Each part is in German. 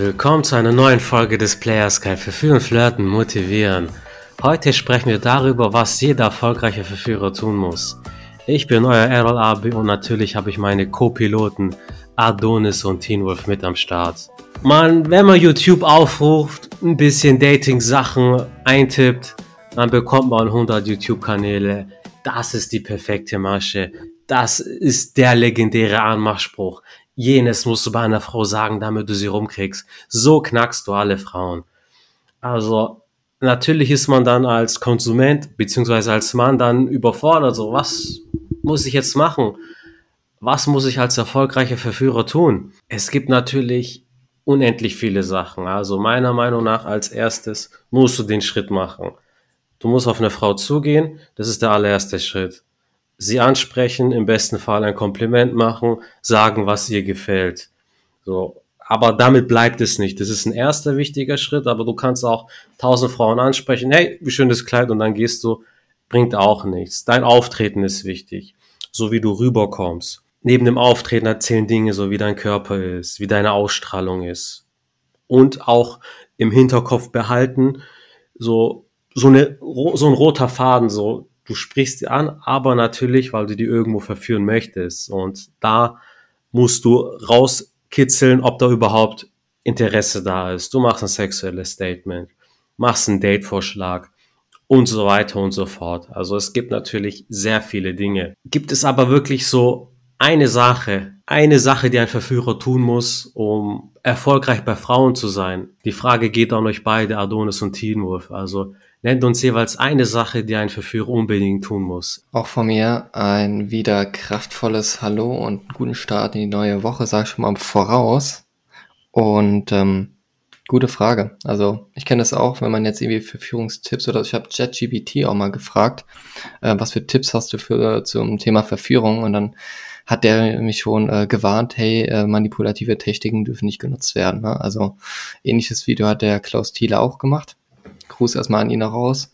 Willkommen zu einer neuen Folge des Players Guide für Führen, Flirten, Motivieren. Heute sprechen wir darüber, was jeder erfolgreiche Verführer tun muss. Ich bin euer Errol Abi und natürlich habe ich meine Co-Piloten Adonis und Teen Wolf mit am Start. Man, wenn man YouTube aufruft, ein bisschen Dating-Sachen eintippt, dann bekommt man 100 YouTube-Kanäle. Das ist die perfekte Masche. Das ist der legendäre Anmachspruch. Jenes musst du bei einer Frau sagen, damit du sie rumkriegst. So knackst du alle Frauen. Also, natürlich ist man dann als Konsument beziehungsweise als Mann dann überfordert. So, was muss ich jetzt machen? Was muss ich als erfolgreicher Verführer tun? Es gibt natürlich unendlich viele Sachen. Also meiner Meinung nach als erstes musst du den Schritt machen. Du musst auf eine Frau zugehen, das ist der allererste Schritt sie ansprechen, im besten Fall ein Kompliment machen, sagen, was ihr gefällt. So. Aber damit bleibt es nicht. Das ist ein erster wichtiger Schritt, aber du kannst auch tausend Frauen ansprechen, hey, wie schön das Kleid, und dann gehst du, bringt auch nichts. Dein Auftreten ist wichtig, so wie du rüberkommst. Neben dem Auftreten erzählen Dinge, so wie dein Körper ist, wie deine Ausstrahlung ist. Und auch im Hinterkopf behalten, so, so, eine, so ein roter Faden, so, du sprichst sie an, aber natürlich, weil du die irgendwo verführen möchtest. Und da musst du rauskitzeln, ob da überhaupt Interesse da ist. Du machst ein sexuelles Statement, machst einen Datevorschlag und so weiter und so fort. Also es gibt natürlich sehr viele Dinge. Gibt es aber wirklich so eine Sache, eine Sache, die ein Verführer tun muss, um erfolgreich bei Frauen zu sein? Die Frage geht an euch beide, Adonis und Teen Wolf. Also Nennt uns jeweils eine Sache, die ein Verführer unbedingt tun muss. Auch von mir ein wieder kraftvolles Hallo und guten Start in die neue Woche, sag ich schon mal voraus. Und ähm, gute Frage. Also ich kenne das auch, wenn man jetzt irgendwie Verführungstipps oder ich habe ChatGPT auch mal gefragt, äh, was für Tipps hast du für zum Thema Verführung und dann hat der mich schon äh, gewarnt, hey, äh, manipulative Techniken dürfen nicht genutzt werden. Ne? Also ähnliches Video hat der Klaus Thiele auch gemacht. Gruß erstmal an ihn raus.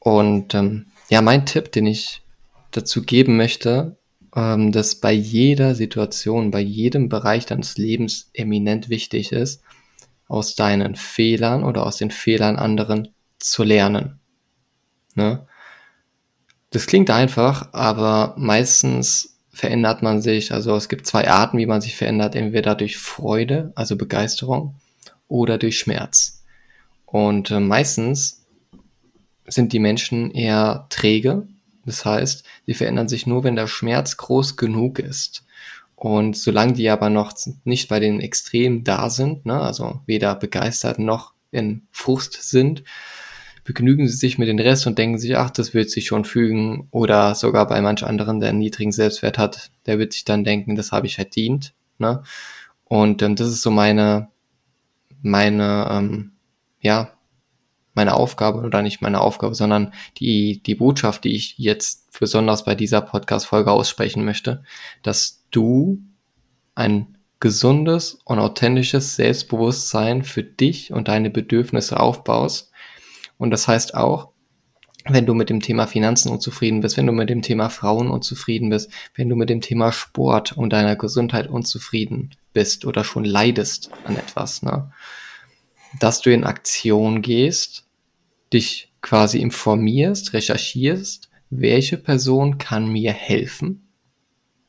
Und ähm, ja, mein Tipp, den ich dazu geben möchte, ähm, dass bei jeder Situation, bei jedem Bereich deines Lebens eminent wichtig ist, aus deinen Fehlern oder aus den Fehlern anderen zu lernen. Ne? Das klingt einfach, aber meistens verändert man sich. Also es gibt zwei Arten, wie man sich verändert. Entweder durch Freude, also Begeisterung, oder durch Schmerz. Und äh, meistens sind die Menschen eher träge. Das heißt, sie verändern sich nur, wenn der Schmerz groß genug ist. Und solange die aber noch nicht bei den Extremen da sind, ne, also weder begeistert noch in Frust sind, begnügen sie sich mit dem Rest und denken sich, ach, das wird sich schon fügen. Oder sogar bei manch anderen, der einen niedrigen Selbstwert hat, der wird sich dann denken, das habe ich verdient. Ne? Und ähm, das ist so meine, meine ähm, ja, meine Aufgabe oder nicht meine Aufgabe, sondern die, die Botschaft, die ich jetzt besonders bei dieser Podcast-Folge aussprechen möchte, dass du ein gesundes und authentisches Selbstbewusstsein für dich und deine Bedürfnisse aufbaust. Und das heißt auch, wenn du mit dem Thema Finanzen unzufrieden bist, wenn du mit dem Thema Frauen unzufrieden bist, wenn du mit dem Thema Sport und deiner Gesundheit unzufrieden bist oder schon leidest an etwas, ne? Dass du in Aktion gehst, dich quasi informierst, recherchierst, welche Person kann mir helfen,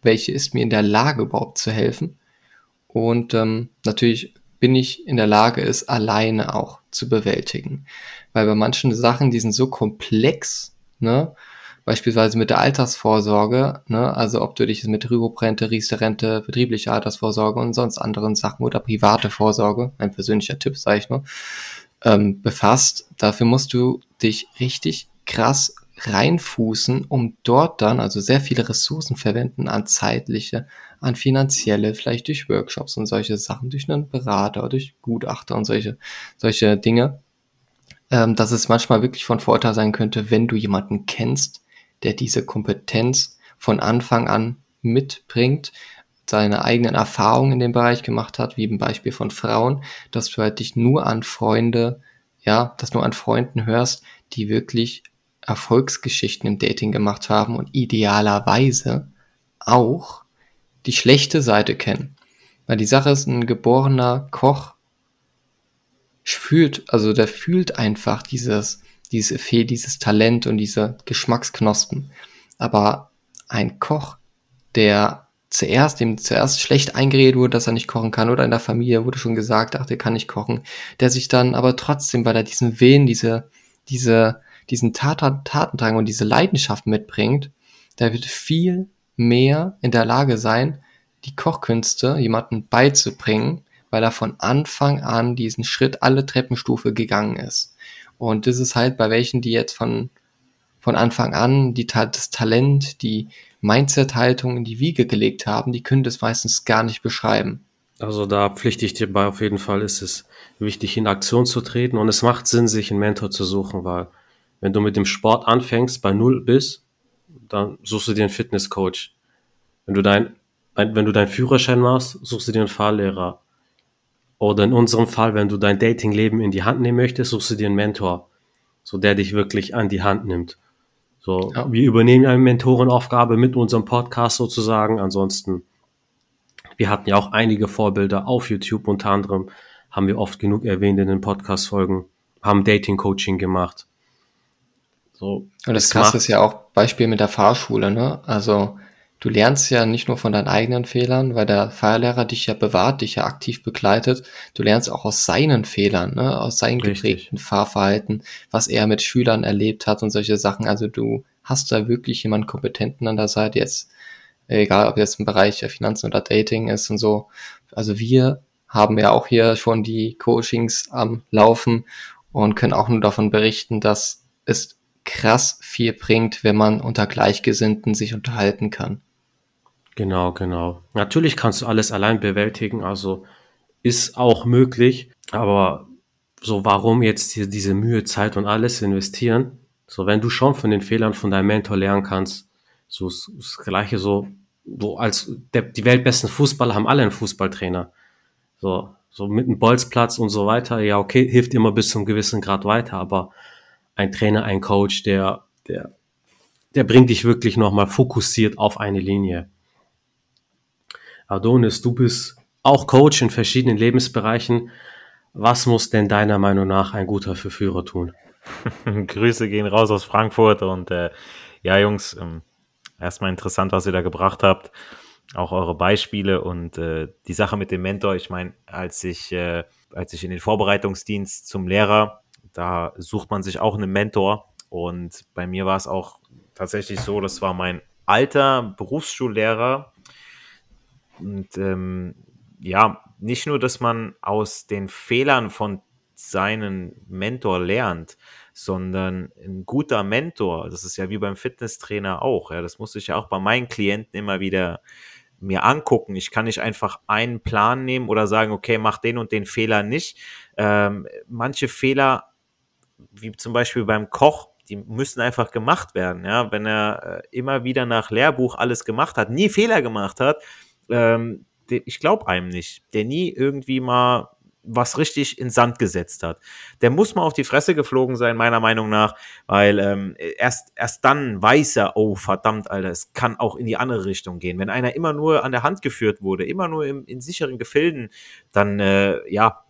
welche ist mir in der Lage überhaupt zu helfen und ähm, natürlich bin ich in der Lage, es alleine auch zu bewältigen. Weil bei manchen Sachen, die sind so komplex, ne, beispielsweise mit der Altersvorsorge, ne, also ob du dich mit Rüruprente, Riester-Rente, betriebliche Altersvorsorge und sonst anderen Sachen oder private Vorsorge, ein persönlicher Tipp, sage ich nur, ähm, befasst, dafür musst du dich richtig krass reinfußen, um dort dann also sehr viele Ressourcen verwenden an zeitliche, an finanzielle, vielleicht durch Workshops und solche Sachen, durch einen Berater, durch Gutachter und solche, solche Dinge, ähm, dass es manchmal wirklich von Vorteil sein könnte, wenn du jemanden kennst, der diese Kompetenz von Anfang an mitbringt, seine eigenen Erfahrungen in dem Bereich gemacht hat, wie im Beispiel von Frauen, dass du halt dich nur an Freunde, ja, dass du an Freunden hörst, die wirklich Erfolgsgeschichten im Dating gemacht haben und idealerweise auch die schlechte Seite kennen. Weil die Sache ist, ein geborener Koch fühlt, also der fühlt einfach dieses, dieses Effet, dieses Talent und diese Geschmacksknospen. Aber ein Koch, der zuerst, dem zuerst schlecht eingeredet wurde, dass er nicht kochen kann, oder in der Familie wurde schon gesagt, ach, der kann nicht kochen, der sich dann aber trotzdem, weil er diesen Willen, diese, diese, diesen Tat Tatendrang und diese Leidenschaft mitbringt, der wird viel mehr in der Lage sein, die Kochkünste jemanden beizubringen, weil er von Anfang an diesen Schritt alle Treppenstufe gegangen ist. Und das ist halt bei welchen, die jetzt von, von Anfang an die, das Talent, die Mindset-Haltung in die Wiege gelegt haben, die können das meistens gar nicht beschreiben. Also da pflichte ich dir bei, auf jeden Fall ist es wichtig, in Aktion zu treten und es macht Sinn, sich einen Mentor zu suchen, weil wenn du mit dem Sport anfängst, bei Null bist, dann suchst du dir einen Fitnesscoach. Wenn du dein, wenn du deinen Führerschein machst, suchst du dir einen Fahrlehrer. Oder in unserem Fall, wenn du dein Datingleben in die Hand nehmen möchtest, suchst du dir einen Mentor. So der dich wirklich an die Hand nimmt. So, ja. wir übernehmen eine Mentorenaufgabe mit unserem Podcast sozusagen. Ansonsten, wir hatten ja auch einige Vorbilder auf YouTube, unter anderem haben wir oft genug erwähnt in den Podcast-Folgen, haben Dating-Coaching gemacht. So, Und das Krasse ist ja auch Beispiel mit der Fahrschule, ne? Also, du lernst ja nicht nur von deinen eigenen Fehlern, weil der Fahrlehrer dich ja bewahrt, dich ja aktiv begleitet. Du lernst auch aus seinen Fehlern, ne? aus seinen Richtig. geprägten Fahrverhalten, was er mit Schülern erlebt hat und solche Sachen. Also du hast da wirklich jemanden Kompetenten an der Seite jetzt, egal ob jetzt im Bereich Finanzen oder Dating ist und so. Also wir haben ja auch hier schon die Coachings am Laufen und können auch nur davon berichten, dass es krass viel bringt, wenn man unter Gleichgesinnten sich unterhalten kann. Genau, genau. Natürlich kannst du alles allein bewältigen, also ist auch möglich, aber so warum jetzt hier diese Mühe, Zeit und alles investieren? So, wenn du schon von den Fehlern von deinem Mentor lernen kannst, so das gleiche so, so als der, die weltbesten Fußballer haben alle einen Fußballtrainer. So, so mit einem Bolzplatz und so weiter, ja, okay, hilft immer bis zum gewissen Grad weiter, aber ein Trainer, ein Coach, der, der, der bringt dich wirklich nochmal fokussiert auf eine Linie. Adonis, du bist auch Coach in verschiedenen Lebensbereichen. Was muss denn deiner Meinung nach ein guter Verführer tun? Grüße gehen raus aus Frankfurt und äh, ja, Jungs, ähm, erstmal interessant, was ihr da gebracht habt. Auch eure Beispiele und äh, die Sache mit dem Mentor. Ich meine, als ich, äh, als ich in den Vorbereitungsdienst zum Lehrer da sucht man sich auch einen Mentor. Und bei mir war es auch tatsächlich so, das war mein alter Berufsschullehrer. Und ähm, ja, nicht nur, dass man aus den Fehlern von seinen Mentor lernt, sondern ein guter Mentor, das ist ja wie beim Fitnesstrainer auch, ja, das muss ich ja auch bei meinen Klienten immer wieder mir angucken. Ich kann nicht einfach einen Plan nehmen oder sagen, okay, mach den und den Fehler nicht. Ähm, manche Fehler wie zum Beispiel beim Koch, die müssen einfach gemacht werden. Ja, wenn er äh, immer wieder nach Lehrbuch alles gemacht hat, nie Fehler gemacht hat, ähm, ich glaube einem nicht, der nie irgendwie mal was richtig in Sand gesetzt hat. Der muss mal auf die Fresse geflogen sein, meiner Meinung nach, weil ähm, erst, erst dann weiß er, oh verdammt, Alter, es kann auch in die andere Richtung gehen. Wenn einer immer nur an der Hand geführt wurde, immer nur im, in sicheren Gefilden, dann äh, ja,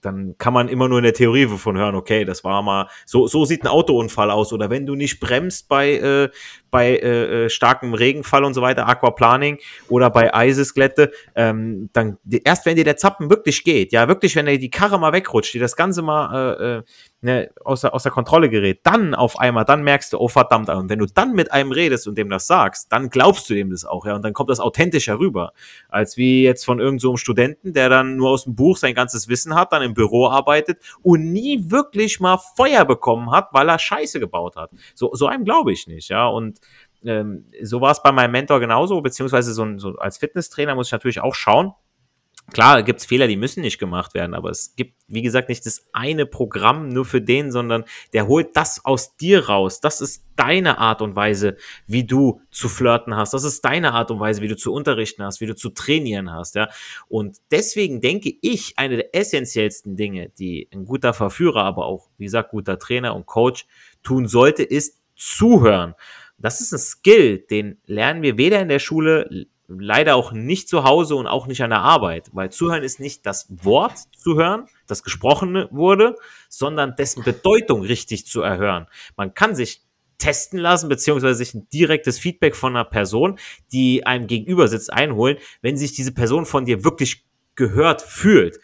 dann kann man immer nur in der Theorie von hören, okay, das war mal, so, so sieht ein Autounfall aus. Oder wenn du nicht bremst bei, äh, bei äh, äh starkem Regenfall und so weiter, Aquaplaning oder bei Eisesglätte, ähm, dann erst wenn dir der Zappen wirklich geht, ja, wirklich, wenn dir die Karre mal wegrutscht, die das Ganze mal äh, äh ne, aus der Kontrolle gerät, dann auf einmal, dann merkst du, oh verdammt, und wenn du dann mit einem redest und dem das sagst, dann glaubst du dem das auch, ja, und dann kommt das authentischer rüber, als wie jetzt von irgendeinem so Studenten, der dann nur aus dem Buch sein ganzes Wissen hat, dann im Büro arbeitet und nie wirklich mal Feuer bekommen hat, weil er Scheiße gebaut hat. So, so einem glaube ich nicht, ja, und ähm, so war es bei meinem Mentor genauso, beziehungsweise so, so als Fitnesstrainer muss ich natürlich auch schauen, Klar, gibt es Fehler, die müssen nicht gemacht werden, aber es gibt, wie gesagt, nicht das eine Programm nur für den, sondern der holt das aus dir raus. Das ist deine Art und Weise, wie du zu flirten hast. Das ist deine Art und Weise, wie du zu unterrichten hast, wie du zu trainieren hast, ja. Und deswegen denke ich, eine der essentiellsten Dinge, die ein guter Verführer, aber auch, wie gesagt, guter Trainer und Coach tun sollte, ist zuhören. Das ist ein Skill, den lernen wir weder in der Schule, leider auch nicht zu Hause und auch nicht an der Arbeit, weil zuhören ist nicht das Wort zuhören, das Gesprochene wurde, sondern dessen Bedeutung richtig zu erhören. Man kann sich testen lassen, beziehungsweise sich ein direktes Feedback von einer Person, die einem gegenüber sitzt, einholen, wenn sich diese Person von dir wirklich gehört fühlt.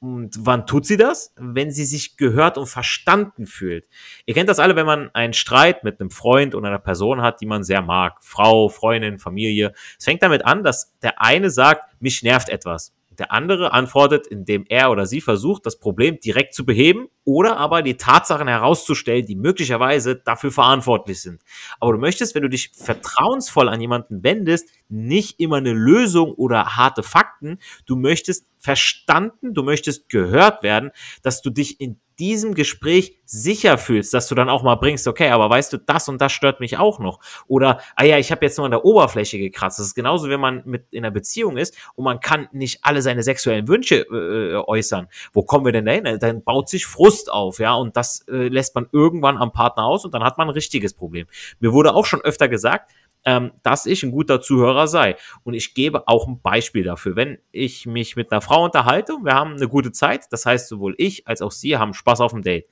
Und wann tut sie das? Wenn sie sich gehört und verstanden fühlt. Ihr kennt das alle, wenn man einen Streit mit einem Freund oder einer Person hat, die man sehr mag. Frau, Freundin, Familie. Es fängt damit an, dass der eine sagt, mich nervt etwas. Der andere antwortet, indem er oder sie versucht, das Problem direkt zu beheben oder aber die Tatsachen herauszustellen, die möglicherweise dafür verantwortlich sind. Aber du möchtest, wenn du dich vertrauensvoll an jemanden wendest, nicht immer eine Lösung oder harte Fakten. Du möchtest verstanden, du möchtest gehört werden, dass du dich in diesem Gespräch sicher fühlst, dass du dann auch mal bringst, okay, aber weißt du, das und das stört mich auch noch. Oder, ah ja, ich habe jetzt nur an der Oberfläche gekratzt. Das ist genauso, wenn man mit in einer Beziehung ist und man kann nicht alle seine sexuellen Wünsche äh, äußern. Wo kommen wir denn dahin? Dann baut sich Frust auf, ja, und das äh, lässt man irgendwann am Partner aus und dann hat man ein richtiges Problem. Mir wurde auch schon öfter gesagt, ähm, dass ich ein guter Zuhörer sei. Und ich gebe auch ein Beispiel dafür. Wenn ich mich mit einer Frau unterhalte und wir haben eine gute Zeit, das heißt, sowohl ich als auch sie haben Spaß auf dem Date.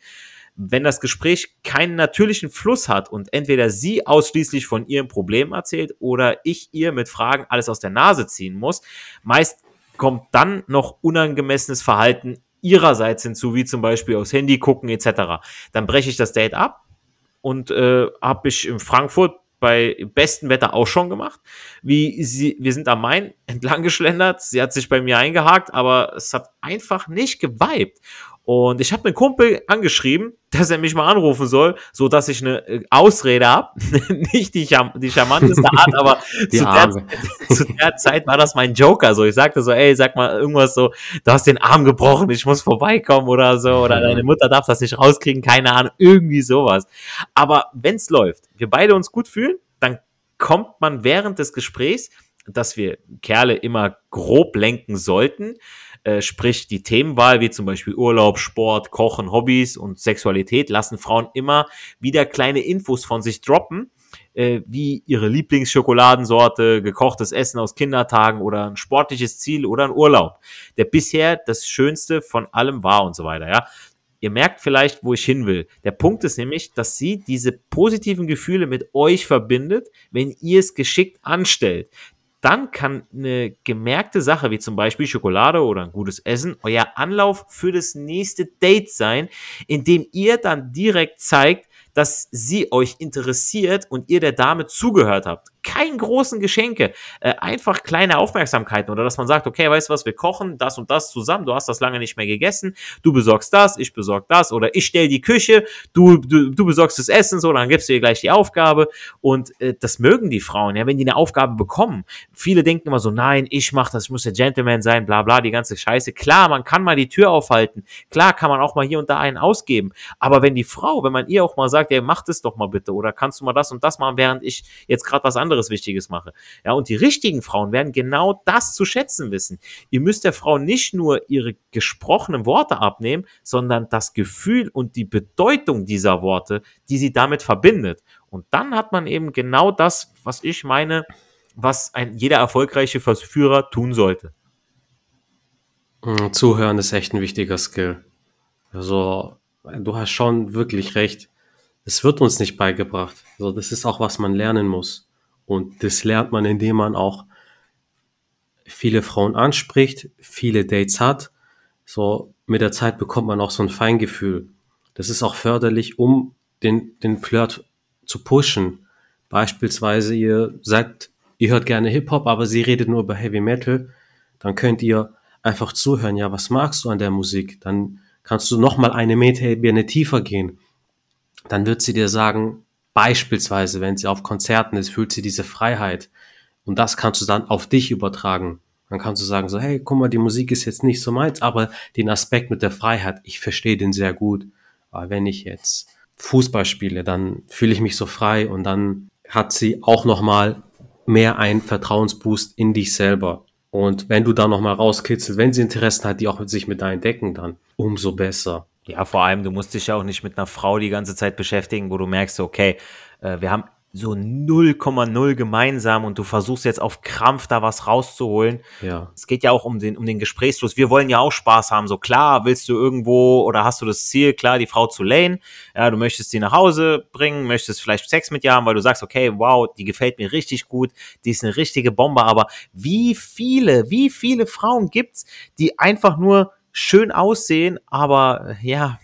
Wenn das Gespräch keinen natürlichen Fluss hat und entweder sie ausschließlich von ihrem Problem erzählt oder ich ihr mit Fragen alles aus der Nase ziehen muss, meist kommt dann noch unangemessenes Verhalten ihrerseits hinzu, wie zum Beispiel aufs Handy gucken etc. Dann breche ich das Date ab und äh, habe ich in Frankfurt bei bestem Wetter auch schon gemacht. Wie sie, wir sind am Main entlang geschlendert. Sie hat sich bei mir eingehakt, aber es hat einfach nicht geweibt. Und ich habe einen Kumpel angeschrieben, dass er mich mal anrufen soll, so dass ich eine äh, Ausrede habe. Nicht die, Cham die charmanteste Art, aber zu der, zu der, Zeit war das mein Joker. So, ich sagte so, ey, sag mal irgendwas so, du hast den Arm gebrochen, ich muss vorbeikommen oder so, oder deine Mutter darf das nicht rauskriegen, keine Ahnung, irgendwie sowas. Aber wenn's läuft, wir beide uns gut fühlen, dann kommt man während des Gesprächs, dass wir Kerle immer grob lenken sollten, äh, sprich die Themenwahl, wie zum Beispiel Urlaub, Sport, Kochen, Hobbys und Sexualität, lassen Frauen immer wieder kleine Infos von sich droppen, äh, wie ihre Lieblingsschokoladensorte, gekochtes Essen aus Kindertagen oder ein sportliches Ziel oder ein Urlaub, der bisher das Schönste von allem war und so weiter, ja. Ihr merkt vielleicht, wo ich hin will. Der Punkt ist nämlich, dass sie diese positiven Gefühle mit euch verbindet, wenn ihr es geschickt anstellt dann kann eine gemerkte Sache, wie zum Beispiel Schokolade oder ein gutes Essen, euer Anlauf für das nächste Date sein, indem ihr dann direkt zeigt, dass sie euch interessiert und ihr der Dame zugehört habt. Kein großen Geschenke, äh, einfach kleine Aufmerksamkeiten oder dass man sagt, okay, weißt du was, wir kochen das und das zusammen, du hast das lange nicht mehr gegessen, du besorgst das, ich besorg das oder ich stell die Küche, du, du, du besorgst das Essen, so, dann gibst du ihr gleich die Aufgabe und äh, das mögen die Frauen, ja, wenn die eine Aufgabe bekommen. Viele denken immer so, nein, ich mach das, ich muss der Gentleman sein, bla bla, die ganze Scheiße. Klar, man kann mal die Tür aufhalten, klar kann man auch mal hier und da einen ausgeben, aber wenn die Frau, wenn man ihr auch mal sagt, ey, mach das doch mal bitte oder kannst du mal das und das machen, während ich jetzt gerade was anderes Wichtiges mache. Ja, und die richtigen Frauen werden genau das zu schätzen wissen. Ihr müsst der Frau nicht nur ihre gesprochenen Worte abnehmen, sondern das Gefühl und die Bedeutung dieser Worte, die sie damit verbindet. Und dann hat man eben genau das, was ich meine, was ein jeder erfolgreiche Verführer tun sollte. Hm, zuhören ist echt ein wichtiger Skill. Also, du hast schon wirklich recht es wird uns nicht beigebracht. Also das ist auch, was man lernen muss. Und das lernt man, indem man auch viele Frauen anspricht, viele Dates hat. So mit der Zeit bekommt man auch so ein Feingefühl. Das ist auch förderlich, um den, den Flirt zu pushen. Beispielsweise ihr sagt, ihr hört gerne Hip-Hop, aber sie redet nur über Heavy Metal. Dann könnt ihr einfach zuhören, ja, was magst du an der Musik? Dann kannst du noch mal eine Metaebene tiefer gehen dann wird sie dir sagen, beispielsweise, wenn sie auf Konzerten ist, fühlt sie diese Freiheit. Und das kannst du dann auf dich übertragen. Dann kannst du sagen so, hey, guck mal, die Musik ist jetzt nicht so meins, aber den Aspekt mit der Freiheit, ich verstehe den sehr gut. Aber wenn ich jetzt Fußball spiele, dann fühle ich mich so frei und dann hat sie auch nochmal mehr ein Vertrauensboost in dich selber. Und wenn du da nochmal rauskitzelst, wenn sie Interessen hat, die auch mit sich mit deinen Decken, dann umso besser. Ja, vor allem, du musst dich ja auch nicht mit einer Frau die ganze Zeit beschäftigen, wo du merkst, okay, äh, wir haben so 0,0 gemeinsam und du versuchst jetzt auf Krampf da was rauszuholen. Ja. Es geht ja auch um den, um den Gesprächsfluss. Wir wollen ja auch Spaß haben. So klar, willst du irgendwo oder hast du das Ziel, klar, die Frau zu lane. Ja, du möchtest sie nach Hause bringen, möchtest vielleicht Sex mit ihr haben, weil du sagst, okay, wow, die gefällt mir richtig gut, die ist eine richtige Bombe. Aber wie viele, wie viele Frauen gibt's, die einfach nur schön aussehen, aber ja,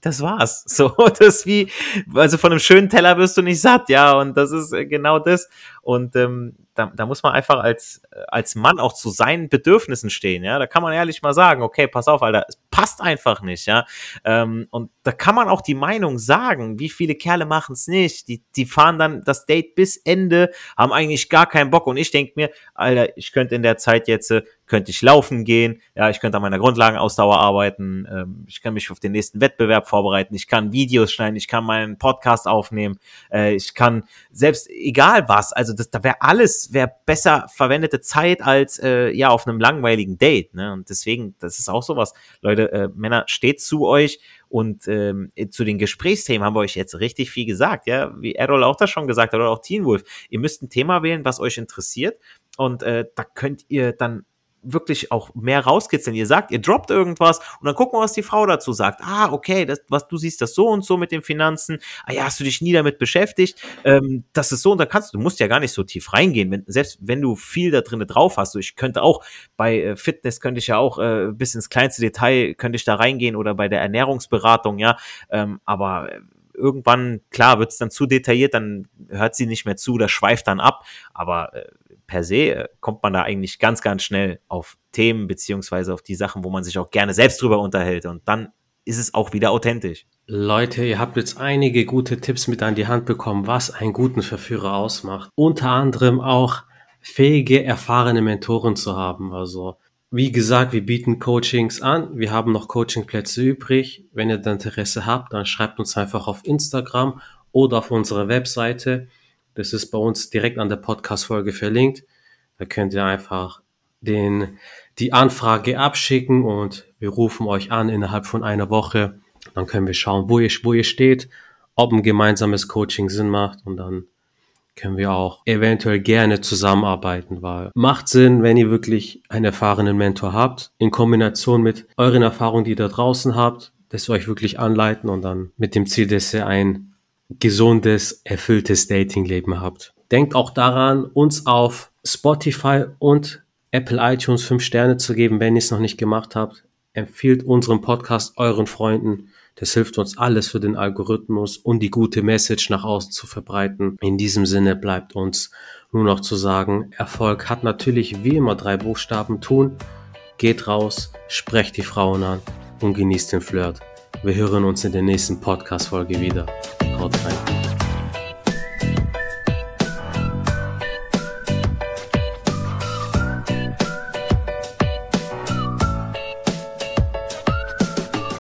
das war's. So, das wie, also von einem schönen Teller wirst du nicht satt, ja, und das ist äh, genau das. Und ähm, da, da muss man einfach als, als Mann auch zu seinen Bedürfnissen stehen, ja. Da kann man ehrlich mal sagen, okay, pass auf, Alter, es passt einfach nicht, ja. Ähm, und da kann man auch die Meinung sagen, wie viele Kerle machen es nicht. Die, die fahren dann das Date bis Ende, haben eigentlich gar keinen Bock. Und ich denke mir, Alter, ich könnte in der Zeit jetzt, äh, könnte ich laufen gehen, ja, ich könnte an meiner Grundlagenausdauer arbeiten, ähm, ich kann mich auf den nächsten Wettbewerb vorbereiten, ich kann Videos schneiden, ich kann meinen Podcast aufnehmen, äh, ich kann selbst egal was, also das, da wäre alles, wäre besser verwendete Zeit als äh, ja auf einem langweiligen Date, ne? Und deswegen, das ist auch sowas, Leute, äh, Männer, steht zu euch und ähm, zu den Gesprächsthemen haben wir euch jetzt richtig viel gesagt, ja, wie Errol auch das schon gesagt hat oder auch Teen Wolf. Ihr müsst ein Thema wählen, was euch interessiert und äh, da könnt ihr dann wirklich auch mehr rauskitzeln. Ihr sagt, ihr droppt irgendwas und dann gucken wir, was die Frau dazu sagt. Ah, okay, das, was du siehst das so und so mit den Finanzen. Ah ja, hast du dich nie damit beschäftigt? Ähm, das ist so und da kannst du, du musst ja gar nicht so tief reingehen. Wenn, selbst wenn du viel da drin drauf hast, so ich könnte auch bei äh, Fitness könnte ich ja auch äh, bis ins kleinste Detail könnte ich da reingehen oder bei der Ernährungsberatung, ja. Ähm, aber äh, irgendwann, klar, wird es dann zu detailliert, dann hört sie nicht mehr zu, das schweift dann ab. Aber äh, per se äh, kommt man da eigentlich ganz, ganz schnell auf Themen beziehungsweise auf die Sachen, wo man sich auch gerne selbst drüber unterhält. Und dann ist es auch wieder authentisch. Leute, ihr habt jetzt einige gute Tipps mit an die Hand bekommen, was einen guten Verführer ausmacht. Unter anderem auch fähige, erfahrene Mentoren zu haben. Also, wie gesagt, wir bieten Coachings an. Wir haben noch Coachingplätze übrig. Wenn ihr da Interesse habt, dann schreibt uns einfach auf Instagram oder auf unserer Webseite. Das ist bei uns direkt an der Podcast-Folge verlinkt. Da könnt ihr einfach den, die Anfrage abschicken und wir rufen euch an innerhalb von einer Woche. Dann können wir schauen, wo ihr, wo ihr steht, ob ein gemeinsames Coaching Sinn macht und dann können wir auch eventuell gerne zusammenarbeiten, weil macht Sinn, wenn ihr wirklich einen erfahrenen Mentor habt, in Kombination mit euren Erfahrungen, die ihr da draußen habt, dass wir euch wirklich anleiten und dann mit dem Ziel, dass ihr ein gesundes, erfülltes Datingleben habt. Denkt auch daran, uns auf Spotify und Apple iTunes 5 Sterne zu geben, wenn ihr es noch nicht gemacht habt. Empfiehlt unseren Podcast euren Freunden. Das hilft uns alles für den Algorithmus und die gute Message nach außen zu verbreiten. In diesem Sinne bleibt uns nur noch zu sagen, Erfolg hat natürlich wie immer drei Buchstaben tun. Geht raus, sprecht die Frauen an und genießt den Flirt. Wir hören uns in der nächsten Podcast-Folge wieder. all the time.